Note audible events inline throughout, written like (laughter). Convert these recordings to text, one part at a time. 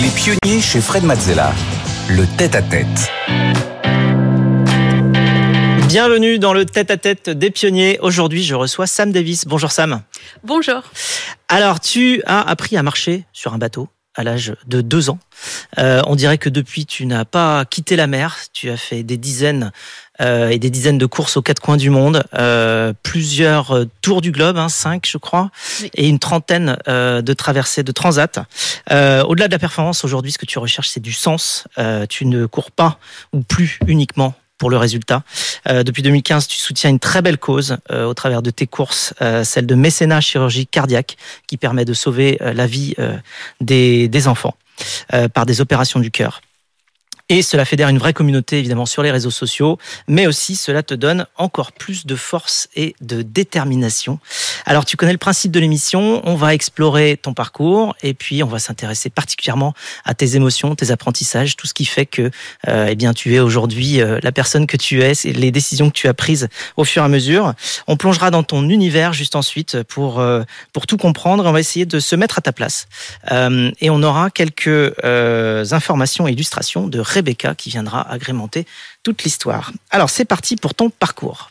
Les pionniers chez Fred Mazzella. Le tête-à-tête. Bienvenue dans le tête-à-tête des pionniers. Aujourd'hui, je reçois Sam Davis. Bonjour Sam. Bonjour. Alors, tu as appris à marcher sur un bateau à l'âge de deux ans. Euh, on dirait que depuis, tu n'as pas quitté la mer. Tu as fait des dizaines euh, et des dizaines de courses aux quatre coins du monde, euh, plusieurs tours du globe, hein, cinq je crois, Oui. et une trentaine de traversées de transat. Au-delà de la performance, aujourd'hui, ce que tu recherches, c'est du sens. Tu ne cours pas ou plus uniquement pour le résultat. Euh, depuis 2015, tu soutiens une très belle cause euh, au travers de tes courses, euh, celle de mécénat chirurgie cardiaque, qui permet de sauver euh, la vie des, enfants par des opérations du cœur. Et cela fédère une vraie communauté, évidemment, sur les réseaux sociaux, mais aussi cela te donne encore plus de force et de détermination. Alors, tu connais le principe de l'émission, on va explorer ton parcours et puis on va s'intéresser particulièrement à tes émotions, tes apprentissages, tout ce qui fait que euh, eh bien, tu es aujourd'hui euh, la personne que tu es, c'est les décisions que tu as prises au fur et à mesure. On plongera dans ton univers juste ensuite pour, euh, pour tout comprendre et on va essayer de se mettre à ta place. Euh, et on aura quelques euh, informations et illustrations de Rebecca qui viendra agrémenter toute l'histoire. Alors c'est parti pour ton parcours.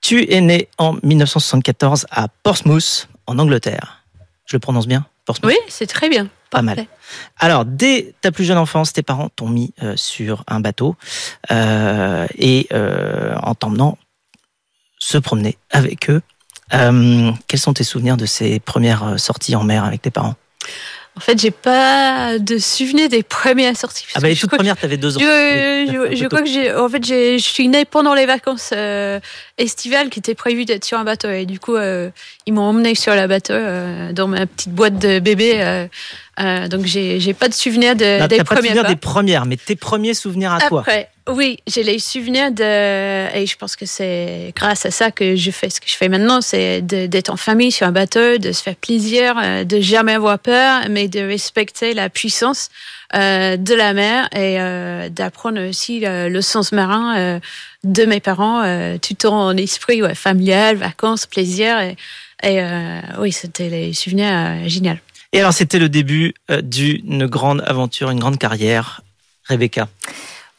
Tu es né en 1974 à Portsmouth, en Angleterre. Je le prononce bien Portsmouth? Oui, c'est très bien. Pas mal. Alors, dès ta plus jeune enfance, tes parents t'ont mis euh, sur un bateau euh, et euh, en t'emmenant se promener avec eux. Quels sont tes souvenirs de ces premières sorties en mer avec tes parents? En fait, j'ai pas de souvenir des premières sorties. Ah bah les je toutes premières, t'avais deux ans. Je, Oui, je- un je peu crois que j'ai, en fait, je suis née pendant les vacances euh, estivales qui étaient prévues d'être sur un bateau et du coup, euh, ils m'ont emmené sur le bateau euh, dans ma petite boîte de bébé. Euh, donc, j'ai, j'ai pas de souvenir de, Non, des T'as pas de souvenir des premières, mais tes premiers souvenirs à toi. Après, oui, j'ai les souvenirs de. Et je pense que c'est grâce à ça que je fais ce que je fais maintenant c'est de- d'être en famille sur un bateau, de se faire plaisir, euh, de jamais avoir peur, mais de respecter la puissance euh, de la mer et euh, d'apprendre aussi le sens marin euh, de mes parents, tout en esprit ouais, familial, vacances, plaisir. Et, et, euh, oui, c'était les souvenirs géniaux. Et alors, c'était le début euh, d'une grande aventure, une grande carrière. Rebecca.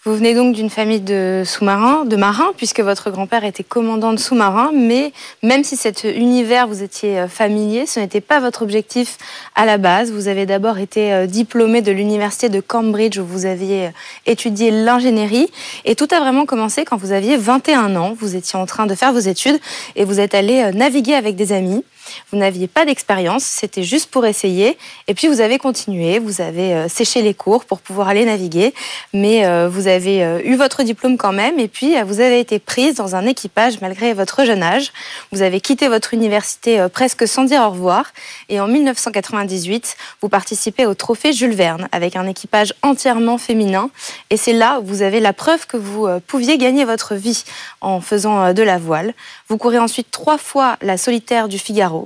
Vous venez donc d'une famille de sous-marins, de marins, puisque votre grand-père était commandant de sous-marins, mais même si cet univers vous étiez euh, familier, ce n'était pas votre objectif à la base. Vous avez d'abord été euh, diplômé de l'université de Cambridge où vous aviez étudié l'ingénierie et tout a vraiment commencé quand vous aviez 21 ans. Vous étiez en train de faire vos études et vous êtes allé naviguer avec des amis. Vous n'aviez pas d'expérience, c'était juste pour essayer. Et puis vous avez continué, vous avez euh, séché les cours pour pouvoir aller naviguer, mais euh, vous avez euh, eu votre diplôme quand même. Et puis vous avez été prise dans un équipage malgré votre jeune âge. Vous avez quitté votre université presque sans dire au revoir. Et en 1998, vous participez au trophée Jules Verne avec un équipage entièrement féminin. Et c'est là où vous avez la preuve que vous pouviez gagner votre vie en faisant de la voile. Vous courez ensuite trois fois la solitaire du Figaro,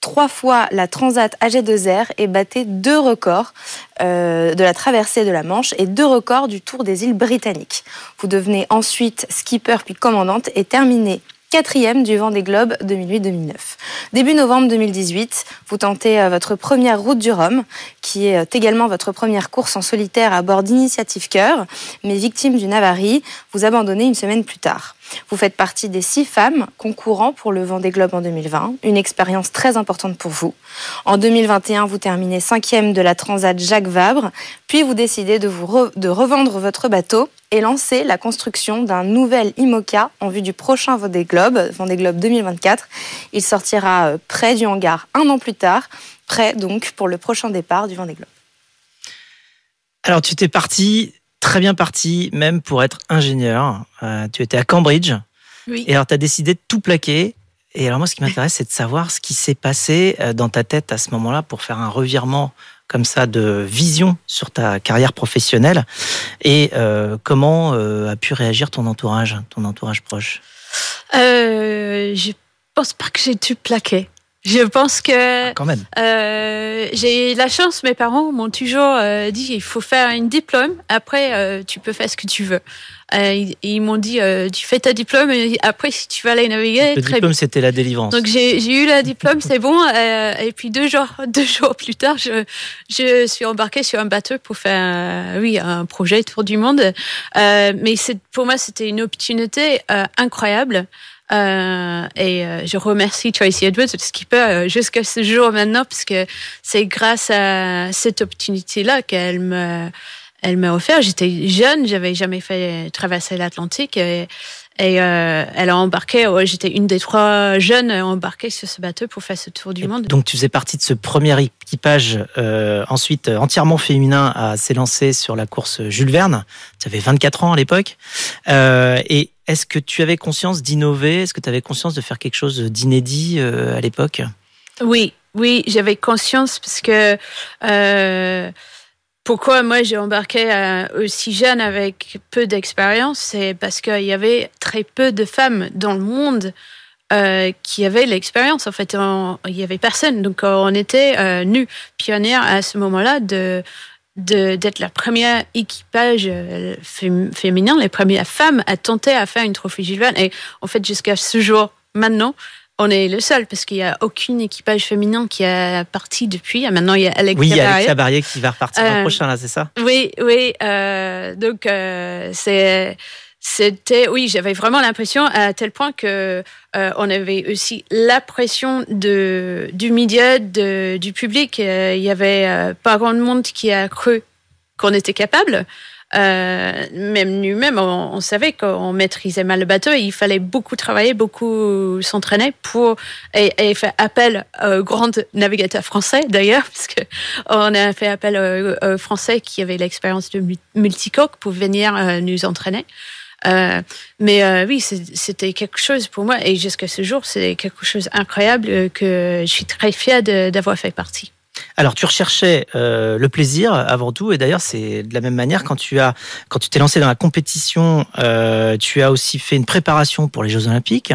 trois fois la Transat AG2R et battez deux records euh, de la traversée de la Manche et deux records du Tour des îles britanniques. Vous devenez ensuite skipper puis commandante et terminez quatrième du Vendée Globe 2008-2009. Début novembre 2018, vous tentez euh, votre première route du Rhum, qui est euh, également votre première course en solitaire à bord d'Initiative Cœur, mais victime d'une avarie, vous abandonnez une semaine plus tard. Vous faites partie des six femmes concourant pour le Vendée Globe en 2020, une expérience très importante pour vous. En 2021, vous terminez cinquième de la Transat Jacques Vabre, puis vous décidez de, revendre votre bateau et lancer la construction d'un nouvel IMOCA en vue du prochain Vendée Globe, Vendée Globe 2024. Il sortira euh, près du hangar un an plus tard, prêt donc pour le prochain départ du Vendée Globe. Alors, tu t'es parti, très bien parti, même pour être ingénieur. Euh, tu étais à Cambridge. Oui. Et alors, tu as décidé de tout plaquer. Et alors, moi, ce qui m'intéresse, c'est de savoir ce qui s'est passé euh, dans ta tête à ce moment-là pour faire un revirement comme ça de vision sur ta carrière professionnelle et euh, comment euh, a pu réagir ton entourage, ton entourage proche? Je pense pas que j'ai tout plaqué. Je pense que ah, quand même. Euh, j'ai la chance, mes parents m'ont toujours euh, dit il faut faire un diplôme. Après, euh, tu peux faire ce que tu veux. Ils, ils m'ont dit tu fais ta diplôme et après si tu vas aller naviguer. Le diplôme c'était la délivrance. Donc j'ai eu le diplôme, c'est bon. et puis deux jours (laughs) deux jours plus tard, je je suis embarquée sur un bateau pour faire oui un projet tour du monde. mais c'est pour moi c'était une opportunité incroyable. Euh, et euh, je remercie Tracy Edwards, le skipper, euh, jusqu'à ce jour maintenant, parce que c'est grâce à cette opportunité-là qu'elle me, elle m'a offert. J'étais jeune, j'avais jamais fait traverser l'Atlantique et, et euh, elle a embarqué. J'étais une des trois jeunes embarquées sur ce bateau pour faire ce tour du monde. Donc tu faisais partie de ce premier équipage, euh, ensuite entièrement féminin, à s'élancer sur la course Jules Verne. Tu avais 24 ans à l'époque. Euh, et est-ce que tu avais conscience d'innover? Est-ce que tu avais conscience de faire quelque chose d'inédit euh, à l'époque? Oui, oui, j'avais conscience parce que euh, pourquoi moi j'ai embarqué euh, aussi jeune avec peu d'expérience, c'est parce qu'il y avait très peu de femmes dans le monde qui avaient l'expérience. En fait, il y avait personne, donc on était nus, pionnières à ce moment-là de d'être la première équipage euh, féminin, les premières femmes à tenter à faire une trophée Verne. Et en fait, jusqu'à ce jour, maintenant, on est le seul parce qu'il n'y a aucun équipage féminin qui a parti depuis. Maintenant, il y a Alex Oui, il y a Alex Barrier qui va repartir l'an euh, prochain, là, c'est ça? Oui, oui. Euh, donc, c'est c'était oui j'avais vraiment l'impression à tel point que euh, on avait aussi la pression de du média de, du public. Euh, il y avait euh, pas grand monde qui a cru qu'on était capable. Même nous-mêmes on, savait qu'on maîtrisait mal le bateau et il fallait beaucoup travailler beaucoup s'entraîner pour et, faire appel aux grands navigateurs français d'ailleurs (laughs) parce que on a fait appel aux, français qui avaient l'expérience de multicoque pour venir nous entraîner euh, mais euh, oui, c'était quelque chose pour moi. Et jusqu'à ce jour, c'est quelque chose d'incroyable euh, que je suis très fière d'avoir fait partie. Alors, tu recherchais le plaisir avant tout, et d'ailleurs, c'est de la même manière quand tu as, quand tu t'es lancé dans la compétition, tu as aussi fait une préparation pour les Jeux Olympiques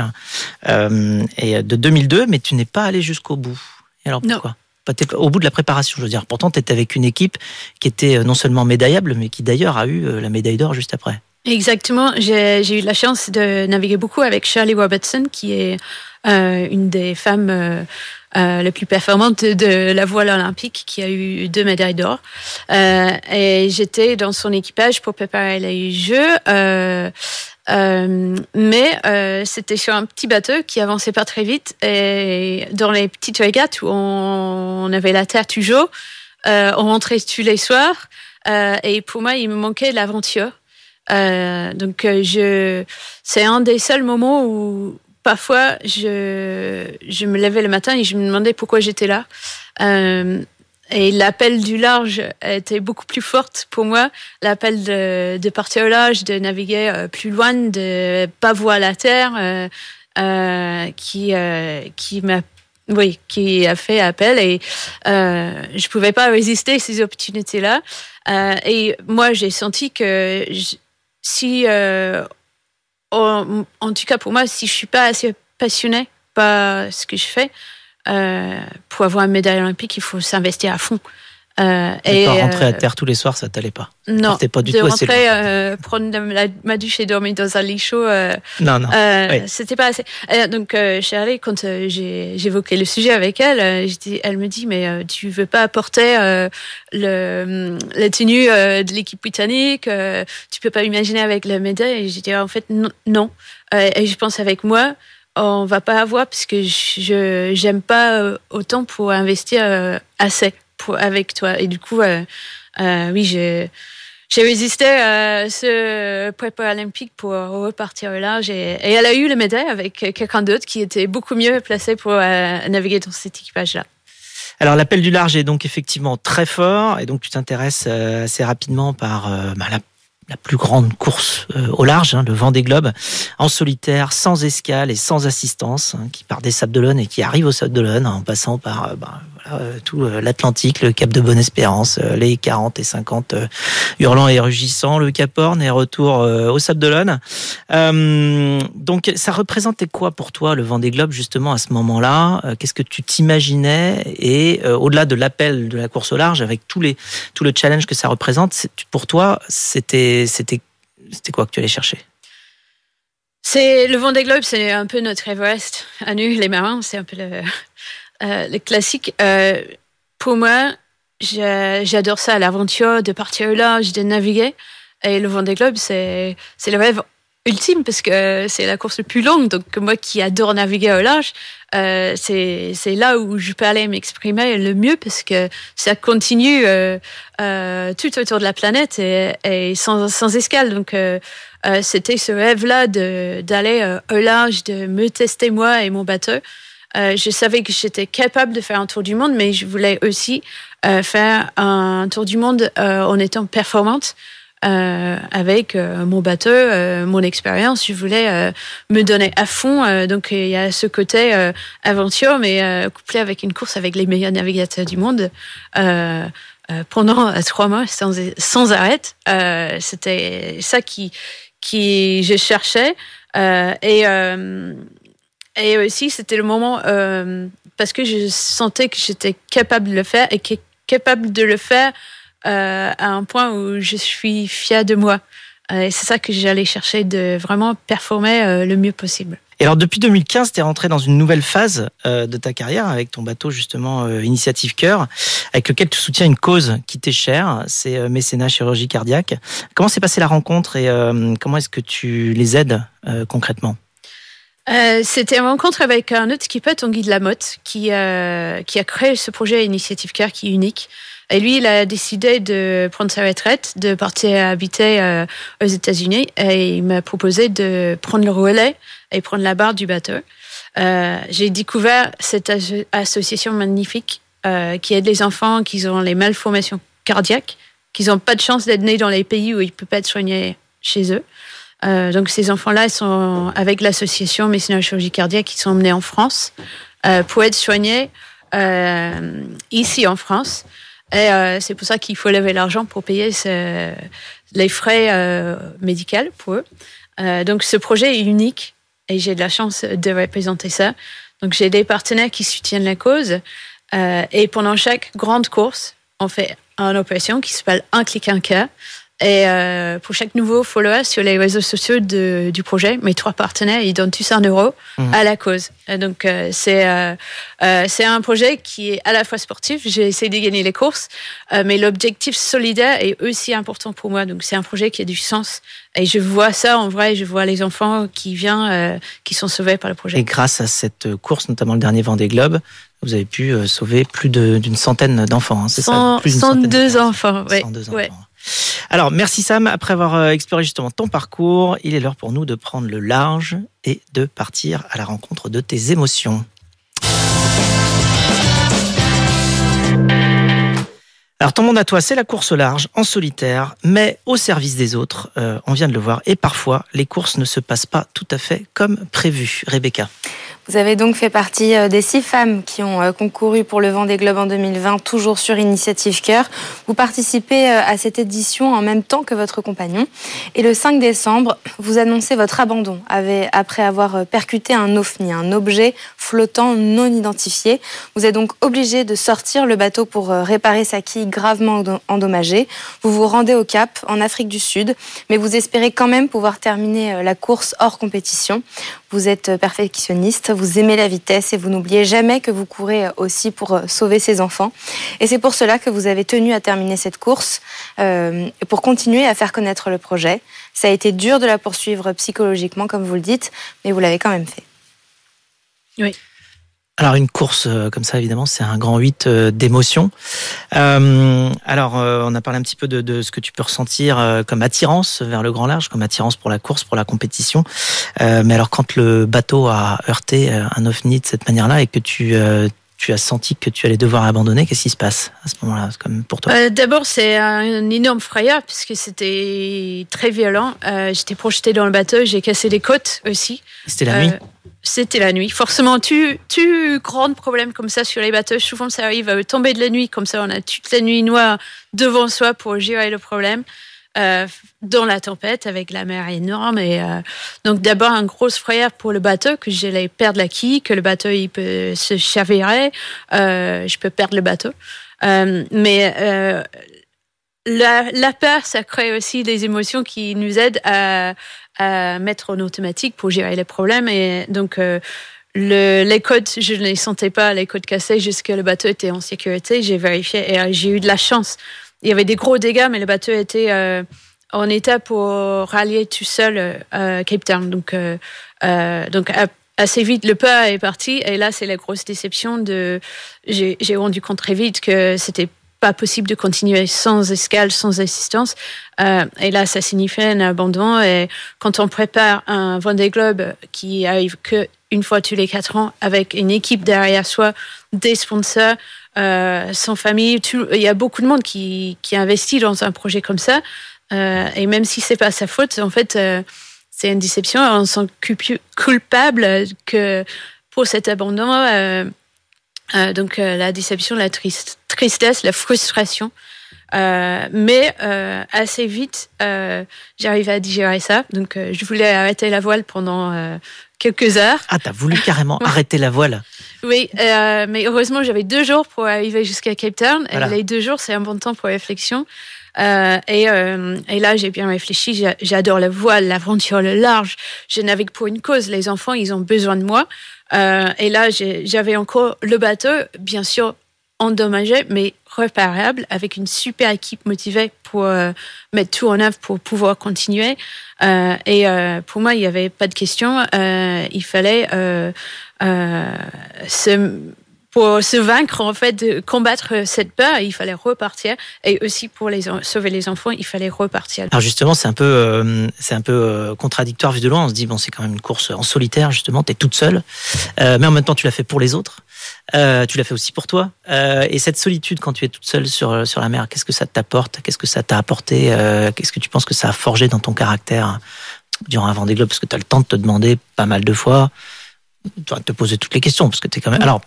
et de 2002, mais tu n'es pas allé jusqu'au bout. Et alors pourquoi? Au bout de la préparation, je veux dire. Pourtant, tu étais avec une équipe qui était non seulement médaillable, mais qui d'ailleurs a eu la médaille d'or juste après. Exactement. J'ai eu la chance de naviguer beaucoup avec Shirley Robertson, qui est euh, une des femmes euh, euh, les plus performantes de la voile olympique, qui a eu deux médailles d'or. Euh, et j'étais dans son équipage pour préparer les Jeux. Euh, euh, mais c'était sur un petit bateau qui avançait pas très vite et dans les petites régates où on, avait la terre toujours, on rentrait tous les soirs et pour moi il me manquait l'aventure. Euh, donc, euh, je, c'est un des seuls moments où parfois je, je me levais le matin et je me demandais pourquoi j'étais là. Euh, et l'appel du large était beaucoup plus forte pour moi. L'appel de, de partir au large, de naviguer euh, plus loin, de pas voir la terre, euh, euh, qui, qui m'a oui, qui a fait appel et euh, je pouvais pas résister à ces opportunités-là. Euh, et moi, j'ai senti que si, euh, en, tout cas pour moi, si je suis pas assez passionnée par ce que je fais, euh, pour avoir une médaille olympique, il faut s'investir à fond. Euh, et pas rentrer à euh, terre tous les soirs, ça t'allait pas. Non, pas du de tout rentrer, euh, prendre ma douche et dormir dans un lit chaud. Euh, non, non. C'était pas assez. donc, Shirley, quand j'ai évoqué le sujet avec elle, elle me dit mais tu veux pas apporter le, la tenue de l'équipe britannique Tu peux pas imaginer avec la médaille Et j'ai dit en fait non. et je pense avec moi on va pas avoir parce que je j'aime pas autant pour investir assez avec toi. Et du coup, euh, euh, oui, j'ai résisté à ce prépa olympique pour repartir là. Et elle a eu le médaille avec quelqu'un d'autre qui était beaucoup mieux placé pour euh, naviguer dans cet équipage-là. Alors l'appel du large est donc effectivement très fort et donc tu t'intéresses assez rapidement par bah, la plus grande course euh, au large, hein, le vent des globes, en solitaire, sans escale et sans assistance, hein, qui part des Sables d'Olonne et qui arrive au Sables d'Olonne en passant par euh, bah, tout l'Atlantique, le Cap de Bonne-Espérance, les 40 et 50 hurlants et rugissants, le Cap Horn et retour au Sable d'Olonne. donc ça représentait quoi pour toi le Vendée Globe justement à ce moment-là? Qu'est-ce que tu t'imaginais? Et au-delà de l'appel de la course au large, avec tous les tout le challenge que ça représente, pour toi, c'était c'était c'était quoi que tu allais chercher? C'est le Vendée Globe, c'est un peu notre Everest à nous, les marins. C'est un peu le, euh, le classique. Euh, pour moi, j'adore ça, l'aventure, de partir au large, de naviguer. Et le Vendée Globe, c'est c'est le rêve ultime parce que c'est la course la plus longue. Donc moi qui adore naviguer au large, euh, c'est là où je peux aller m'exprimer le mieux parce que ça continue euh, euh, tout autour de la planète et, et sans, sans escale. Donc euh, euh, c'était ce rêve-là d'aller euh, au large, de me tester moi et mon bateau. Euh, je savais que j'étais capable de faire un tour du monde, mais je voulais aussi faire un tour du monde en étant performante. Euh, avec mon bateau, euh, mon expérience. Je voulais me donner à fond. donc il y a ce côté aventure, mais couplé avec une course avec les meilleurs navigateurs du monde pendant trois mois sans, sans arrêt. C'était ça qui qui je cherchais euh, et euh, et aussi c'était le moment euh, parce que je sentais que j'étais capable de le faire et que capable de le faire à un point où je suis fière de moi. Et c'est ça que j'allais chercher de vraiment performer le mieux possible. Et alors depuis 2015, tu es rentré dans une nouvelle phase euh, de ta carrière avec ton bateau justement euh, Initiative Cœur, avec lequel tu soutiens une cause qui t'est chère, c'est euh, mécénat chirurgie cardiaque. Comment s'est passée la rencontre et comment est-ce que tu les aides concrètement? C'était une rencontre avec un autre skipper, Tanguy de Lamotte, qui, qui a créé ce projet Initiative Cœur qui est unique. Et lui, il a décidé de prendre sa retraite, de partir habiter aux États-Unis, et il m'a proposé de prendre le relais et prendre la barre du bateau. Euh, j'ai découvert cette association magnifique euh, qui aide les enfants qui ont les malformations cardiaques, qui n'ont pas de chance d'être nés dans les pays où ils ne peuvent pas être soignés chez eux. Euh, donc ces enfants-là sont avec l'association Mécénat Chirurgie Cardiaque qui sont emmenés en France euh, pour être soignés euh, ici en France. Et euh, c'est pour ça qu'il faut lever l'argent pour payer ce, les frais médicaux pour eux. donc ce projet est unique et j'ai de la chance de représenter ça. Donc j'ai des partenaires qui soutiennent la cause euh, et pendant chaque grande course, on fait une opération qui s'appelle un clic un cas et euh, pour chaque nouveau follower sur les réseaux sociaux de, du projet, mes trois partenaires, ils donnent tous un euro mmh. à la cause. Donc euh, c'est euh, euh, c'est un projet qui est à la fois sportif. J'ai essayé de gagner les courses, euh, mais l'objectif solidaire est aussi important pour moi. Donc c'est un projet qui a du sens. Et je vois ça en vrai. Je vois les enfants qui viennent, qui sont sauvés par le projet. Et grâce à cette course, notamment le dernier Vendée Globe, vous avez pu sauver plus d'une centaine d'enfants. Hein, c'est ça? Plus 102 enfants. Ouais. 102 enfants. Alors, merci Sam. Après avoir euh, exploré justement ton parcours, il est l'heure pour nous de prendre le large et de partir à la rencontre de tes émotions. Alors ton monde à toi, c'est la course au large, en solitaire, mais au service des autres. Euh, on vient de le voir. Et parfois, les courses ne se passent pas tout à fait comme prévu. Rebecca. Vous avez donc fait partie euh, des six femmes qui ont euh, concouru pour le Vendée Globe en 2020, toujours sur Initiative Cœur. Vous participez euh, à cette édition en même temps que votre compagnon. Et le 5 décembre, vous annoncez votre abandon après avoir percuté un OVNI, un objet flottant non identifié. Vous êtes donc obligé de sortir le bateau pour réparer sa quille gravement endommagée. Vous vous rendez au Cap, en Afrique du Sud, mais vous espérez quand même pouvoir terminer la course hors compétition. Vous êtes perfectionniste, vous aimez la vitesse et vous n'oubliez jamais que vous courez aussi pour euh, sauver ses enfants. Et c'est pour cela que vous avez tenu à terminer cette course, euh, pour continuer à faire connaître le projet. Ça a été dur de la poursuivre psychologiquement, comme vous le dites, mais vous l'avez quand même fait. Oui. Alors une course euh, comme ça, évidemment, c'est un grand 8 euh, d'émotions. Euh, alors on a parlé un petit peu de, de, ce que tu peux ressentir comme attirance vers le grand large, comme attirance pour la course, pour la compétition. mais alors quand le bateau a heurté un ovni de cette manière-là et que tu tu as senti que tu allais devoir abandonner, qu'est-ce qui se passe à ce moment-là, comme pour toi? Euh, D'abord, c'est un énorme frayeur puisque c'était très violent. Euh, J'étais projetée dans le bateau, j'ai cassé les côtes aussi. C'était la Euh, nuit. C'était la nuit. Forcément, tu, tu grands problèmes comme ça sur les bateaux. Souvent, ça arrive à tomber de la nuit, comme ça, on a toute la nuit noire devant soi pour gérer le problème. Euh, dans la tempête avec la mer énorme et euh, donc d'abord un gros frayeur pour le bateau que j'allais perdre la quille que le bateau il peut se chavirer euh, je peux perdre le bateau Euh, mais euh, la, la peur ça crée aussi des émotions qui nous aident à, à mettre en automatique pour gérer les problèmes et donc euh, le, les côtes, je ne les sentais pas, les côtes cassées, jusque le bateau était en sécurité. J'ai vérifié et j'ai eu de la chance. Il y avait des gros dégâts, mais le bateau était euh, en état pour rallier tout seul euh, Cape Town. Donc, euh, donc assez vite, le peur est parti. Et là, c'est la grosse déception. J'ai, rendu compte très vite que c'était pas possible de continuer sans escale, sans assistance. Et là, ça signifie un abandon. Et quand on prépare un Vendée Globe qui arrive que une fois tous les quatre ans, avec une équipe derrière soi, des sponsors, euh, sans famille, tout- il y a beaucoup de monde qui, qui investit dans un projet comme ça. Euh, et même si c'est pas sa faute, en fait, euh, c'est une déception. On se sent culpu- coupable que pour cet abandon. euh, euh, donc euh, la déception, la triste- tristesse, la frustration. Euh, mais euh, assez vite, euh, j'arrivais à digérer ça. Donc je voulais arrêter la voile pendant quelques heures. Ah, t'as voulu (laughs) carrément arrêter la voile. Oui, euh, mais heureusement, j'avais deux jours pour arriver jusqu'à Cape Town. Voilà. Et les deux jours, c'est un bon temps pour réflexion. Euh, et, euh, et là, j'ai bien réfléchi. J'a- J'adore la voile, l'aventure, le large. Je navigue pour une cause. Les enfants, ils ont besoin de moi. Et là, j'avais encore le bateau, bien sûr endommagé, mais réparable, avec une super équipe motivée pour euh, mettre tout en œuvre pour pouvoir continuer. Euh, et euh, pour moi, il n'y avait pas de question. Il fallait se, pour se vaincre, en fait, de combattre cette peur, il fallait repartir. Et aussi pour sauver les enfants, il fallait repartir. Alors justement, c'est un peu, c'est un peu contradictoire vu de loin. On se dit bon, c'est quand même une course en solitaire. Justement, t'es toute seule, mais en même temps, tu l'as fait pour les autres. Euh, tu l'as fait aussi pour toi. Euh, et cette solitude, quand tu es toute seule sur sur la mer, qu'est-ce que ça t'apporte? Qu'est-ce que ça t'a apporté? Euh, Qu'est-ce que tu penses que ça a forgé dans ton caractère durant un Vendée Globe? Parce que tu as le temps de te demander pas mal de fois, de te poser toutes les questions, parce que t'es quand même. Alors.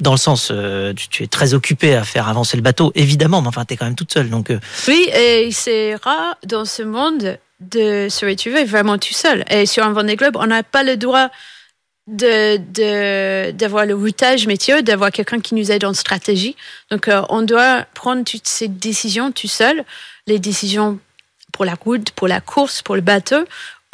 Dans le sens, euh, tu, tu es très occupé à faire avancer le bateau, évidemment, mais enfin, t'es quand même toute seule, donc euh, Oui, et c'est rare dans ce monde de se retrouver vraiment tout seul. Et sur un Vendée Globe, on n'a pas le droit de d'avoir le routage métier, d'avoir quelqu'un qui nous aide en stratégie. Donc, euh, on doit prendre toutes ces décisions tout seul, les décisions pour la route, pour la course, pour le bateau.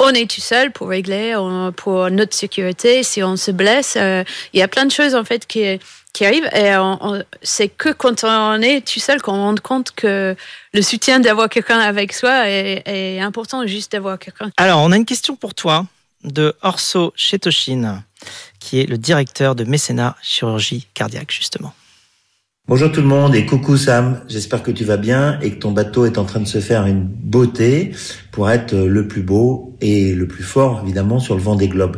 On est tout seul pour régler, on- pour notre sécurité. Si on se blesse, euh, il y a plein de choses en fait qui qui arrivent. Et on- c'est que quand on est tout seul qu'on rend compte que le soutien d'avoir quelqu'un avec soi est, est important, juste d'avoir quelqu'un. Alors, on a une question pour toi de Orso Chetoshin, qui est le directeur de mécénat chirurgie cardiaque, justement. Bonjour tout le monde et coucou Sam, j'espère que tu vas bien et que ton bateau est en train de se faire une beauté pour être le plus beau et le plus fort évidemment sur le vent des globes.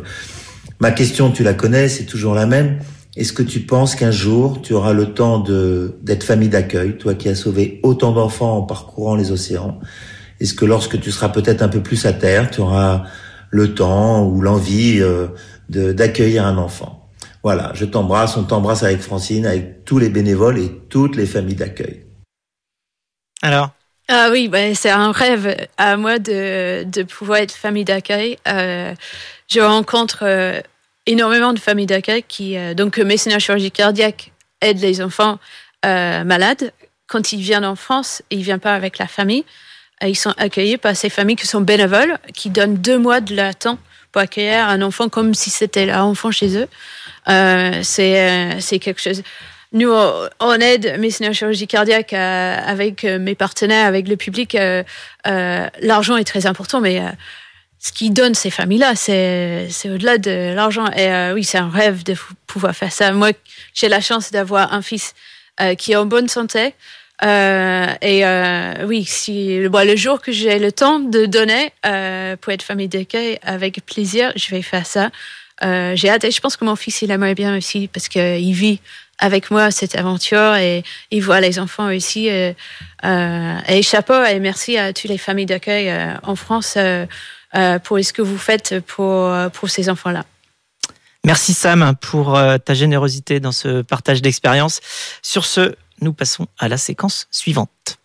Ma question, tu la connais, c'est toujours la même. Est-ce que tu penses qu'un jour tu auras le temps de d'être famille d'accueil, toi qui as sauvé autant d'enfants en parcourant les océans? Est-ce que lorsque tu seras peut-être un peu plus à terre, tu auras le temps ou l'envie euh, de d'accueillir un enfant voilà, je t'embrasse, on t'embrasse avec Francine, avec tous les bénévoles et toutes les familles d'accueil. Alors, Ah oui, ben, c'est un rêve à moi de, de pouvoir être famille d'accueil. Euh, je rencontre euh, énormément de familles d'accueil qui, euh, donc, mécénat chirurgie cardiaque aide les enfants euh, malades. Quand ils viennent en France, ils viennent pas avec la famille. Euh, Ils sont accueillis par ces familles qui sont bénévoles, qui donnent deux mois de leur temps pour accueillir un enfant comme si c'était leur enfant chez eux. Euh, c'est euh, c'est quelque chose. Nous, on aide mécénat chirurgie cardiaque euh, avec mes partenaires, avec le public. euh, L'argent est très important, mais ce qui donne ces familles-là, c'est c'est au-delà de l'argent. Et oui, c'est un rêve de pouvoir faire ça. Moi, j'ai la chance d'avoir un fils qui est en bonne santé. Euh, et euh, oui, si le jour que j'ai le temps de donner euh, pour être famille d'accueil, avec plaisir, je vais faire ça. J'ai hâte je pense que mon fils, il aimerait bien aussi parce qu'il vit avec moi cette aventure et il voit les enfants aussi. Et, et chapeau et merci à toutes les familles d'accueil en France pour ce que vous faites pour, pour ces enfants-là. Merci Sam pour ta générosité dans ce partage d'expérience. Sur ce, nous passons à la séquence suivante.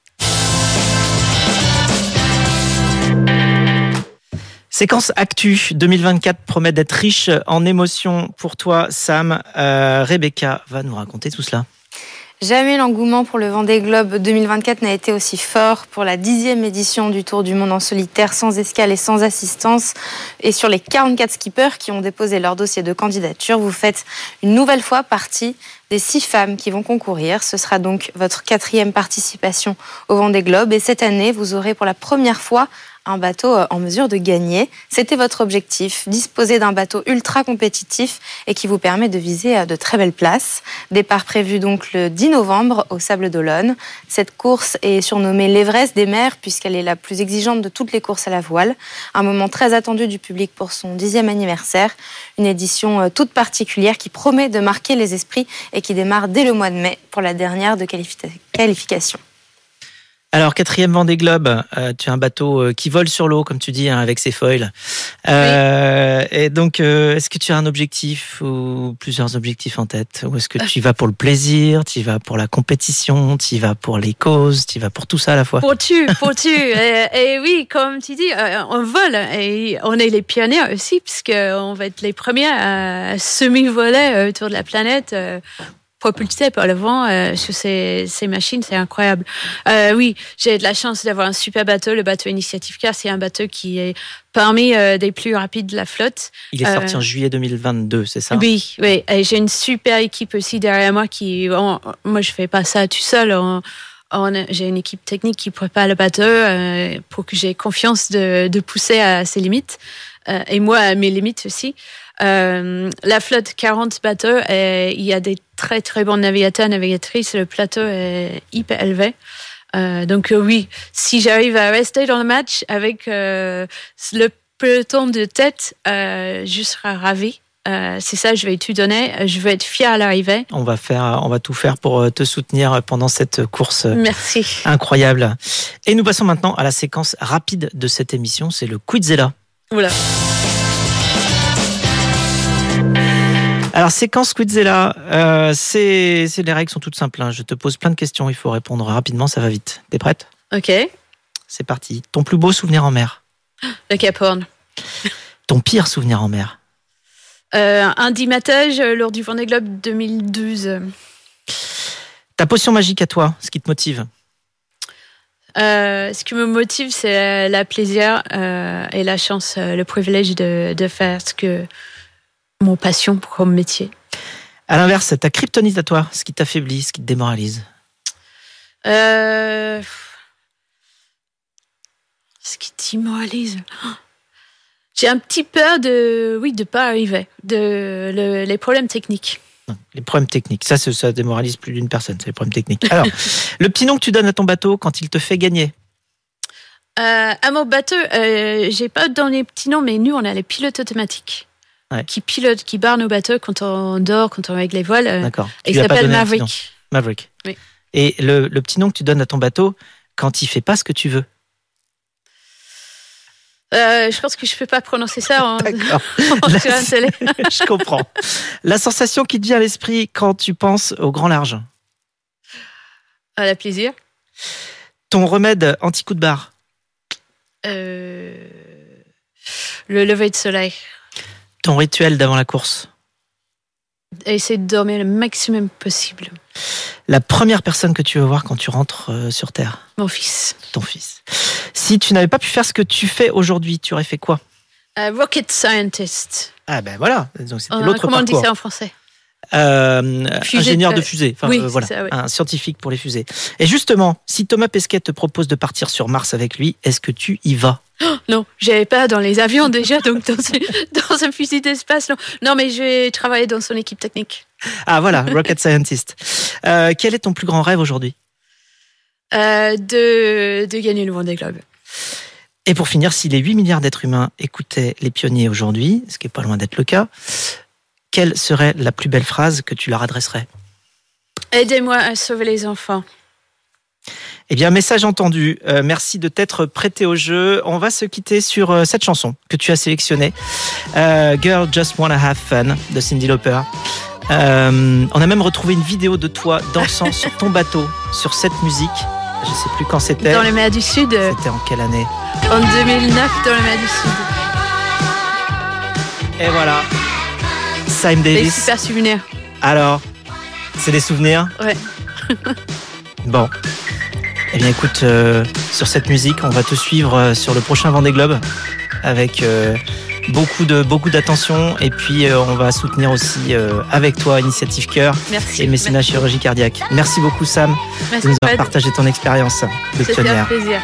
Séquence Actu 2024 promet d'être riche en émotions pour toi, Sam. Euh, Rebecca va nous raconter tout cela. Jamais l'engouement pour le Vendée Globe 2024 n'a été aussi fort pour la dixième édition du Tour du Monde en solitaire, sans escale et sans assistance. Et sur les 44 skippers qui ont déposé leur dossier de candidature, vous faites une nouvelle fois partie des six femmes qui vont concourir. Ce sera donc votre quatrième participation au Vendée Globe. Et cette année, vous aurez pour la première fois un bateau euh, en mesure de gagner. C'était votre objectif, disposer d'un bateau ultra compétitif et qui vous permet de viser euh, de très belles places. Départ prévu donc le 10 novembre au Sable d'Olonne. Cette course est surnommée l'Everest des mers puisqu'elle est la plus exigeante de toutes les courses à la voile. Un moment très attendu du public pour son dixième anniversaire. Une édition euh, toute particulière qui promet de marquer les esprits et qui démarre dès le mois de mai pour la dernière de qualification. Alors, quatrième Vendée Globe, euh, tu as un bateau euh, qui vole sur l'eau, comme tu dis, hein, avec ses foils. Euh, Et donc, euh, est-ce que tu as un objectif ou plusieurs objectifs en tête? Ou est-ce que tu y vas pour le plaisir, tu y vas pour la compétition, tu y vas pour les causes, tu y vas pour tout ça à la fois? Pour tu, (laughs) pour tu. et, et, oui, comme tu dis, on vole. Et on est les pionniers aussi, puisqu'on va être les premiers à semi-voler autour de la planète propulsé par le vent euh, sur ces, ces machines, c'est incroyable. Euh, oui, j'ai de la chance d'avoir un super bateau. Le bateau Initiative Car, c'est un bateau qui est parmi euh, des plus rapides de la flotte. Il est sorti en juillet 2022, c'est ça? Oui, oui. Et j'ai une super équipe aussi derrière moi qui, on, moi, je fais pas ça tout seul. On, j'ai une équipe technique qui prépare le bateau euh, pour que j'ai confiance de, de, pousser à ses limites euh, et moi à mes limites aussi. Euh, la flotte 40 bateaux et il y a des très très bons navigateurs, navigatrices. Le plateau est hyper élevé. Euh, donc euh, oui, si j'arrive à rester dans le match avec euh, le peloton de tête, euh, je serai ravie. Euh, c'est ça, je vais tout donner. Je vais être fière à l'arrivée. On va faire, on va tout faire pour te soutenir pendant cette course. Merci. Incroyable. Et nous passons maintenant à la séquence rapide de cette émission. C'est le Quizella. Voilà. Alors, séquence Quizella, euh, c'est, les règles sont toutes simples. Hein. Je te pose plein de questions, il faut répondre rapidement, ça va vite. T'es prête? Ok. C'est parti. Ton plus beau souvenir en mer? Le Cap Horn. Ton pire souvenir en mer? Euh, Un dimatage lors du Vendée Globe 2012. Ta potion magique à toi, ce qui te motive? Euh, ce qui me motive, c'est la plaisir euh, et la chance, euh, le privilège de, de faire ce que mon passion comme métier. À l'inverse, ta kryptonite à toi, ce qui t'affaiblit, ce qui te démoralise? Euh... Ce qui démoralise J'ai un petit peur de, oui, de pas arriver, de le, les problèmes techniques. Les problèmes techniques, ça, ça démoralise plus d'une personne, c'est les problèmes techniques. Alors, (laughs) le petit nom que tu donnes à ton bateau quand il te fait gagner euh, À mon bateau, euh, j'ai pas donné petit nom, mais nous, on a les pilotes automatiques ouais. qui pilotent, qui barrent nos bateaux quand on dort, quand on règle les voiles. Euh, D'accord. Il s'appelle Maverick. Maverick. Oui. Et le, le, petit nom que tu donnes à ton bateau quand il fait pas ce que tu veux euh, je pense que je peux pas prononcer ça en, (laughs) en La... télé. (laughs) je comprends. La sensation qui te vient à l'esprit quand tu penses au grand large À la plaisir. Ton remède anti-coup de barre euh... Le lever de soleil. Ton rituel d'avant la course Essayer de dormir le maximum possible. La première personne que tu veux voir quand tu rentres euh, sur Terre Mon fils. Ton fils. Si tu n'avais pas pu faire ce que tu fais aujourd'hui, tu aurais fait quoi uh, Rocket scientist. Ah ben voilà, donc c'était Oh, l'autre Comment on dit ça en français Euh, ingénieur de euh, fusée, enfin oui, euh, voilà, ça, oui. un scientifique pour les fusées. Et justement, si Thomas Pesquet te propose de partir sur Mars avec lui, est-ce que tu y vas? Non, j'avais pas dans les avions déjà, donc dans, dans un fusil d'espace, non. Non, mais je vais travailler dans son équipe technique. Ah voilà, rocket scientist. Euh, quel est ton plus grand rêve aujourd'hui? euh, de, de gagner le Vendée Globe. Et pour finir, si les 8 milliards d'êtres humains écoutaient les pionniers aujourd'hui, ce qui est pas loin d'être le cas, quelle serait la plus belle phrase que tu leur adresserais? Aidez-moi à sauver les enfants. Eh bien, message entendu. Euh, merci de t'être prêté au jeu. On va se quitter sur euh, cette chanson que tu as sélectionnée. Euh, Girl Just Wanna Have Fun de Cindy Lauper. Euh, on a même retrouvé une vidéo de toi dansant (laughs) sur ton bateau sur cette musique. Je sais plus quand c'était. Dans les mers du Sud, C'était en quelle année en 2009, dans les mers du Sud. Et voilà. Simon Des Davis. super souvenirs. Alors, c'est des souvenirs Ouais. (laughs) Bon. Eh bien, écoute, euh, sur cette musique, on va te suivre euh, sur le prochain Vendée Globe avec euh, beaucoup de beaucoup d'attention et puis euh, on va soutenir aussi euh, avec toi Initiative Cœur Merci. et Mécénat Chirurgie Cardiaque. Merci beaucoup Sam de nous avoir partagé ton expérience de pionnière. plaisir.